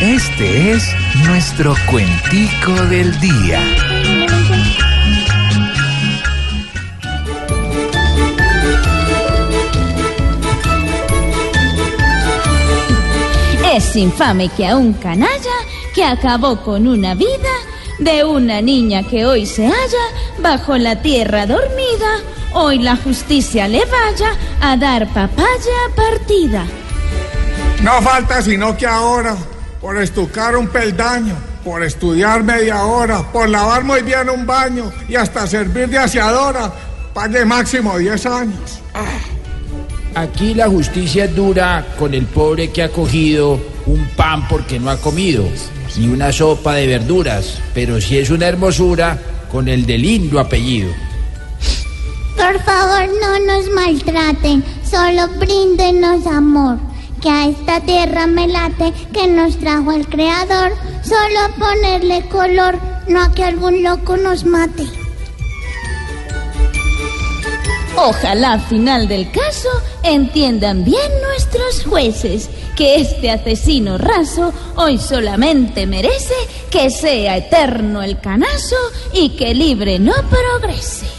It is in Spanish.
Este es nuestro cuentico del día. Es infame que a un canalla que acabó con una vida de una niña que hoy se halla bajo la tierra dormida, hoy la justicia le vaya a dar papaya partida. No falta sino que ahora, por estucar un peldaño, por estudiar media hora, por lavar muy bien un baño y hasta servir de aseadora, pague máximo 10 años. Aquí la justicia es dura con el pobre que ha cogido un pan porque no ha comido, ni una sopa de verduras, pero si es una hermosura con el de lindo apellido. Por favor, no nos maltraten, solo bríndenos amor. Que a esta tierra me late que nos trajo el Creador, solo ponerle color, no a que algún loco nos mate. Ojalá al final del caso entiendan bien nuestros jueces que este asesino raso hoy solamente merece que sea eterno el canazo y que libre no progrese.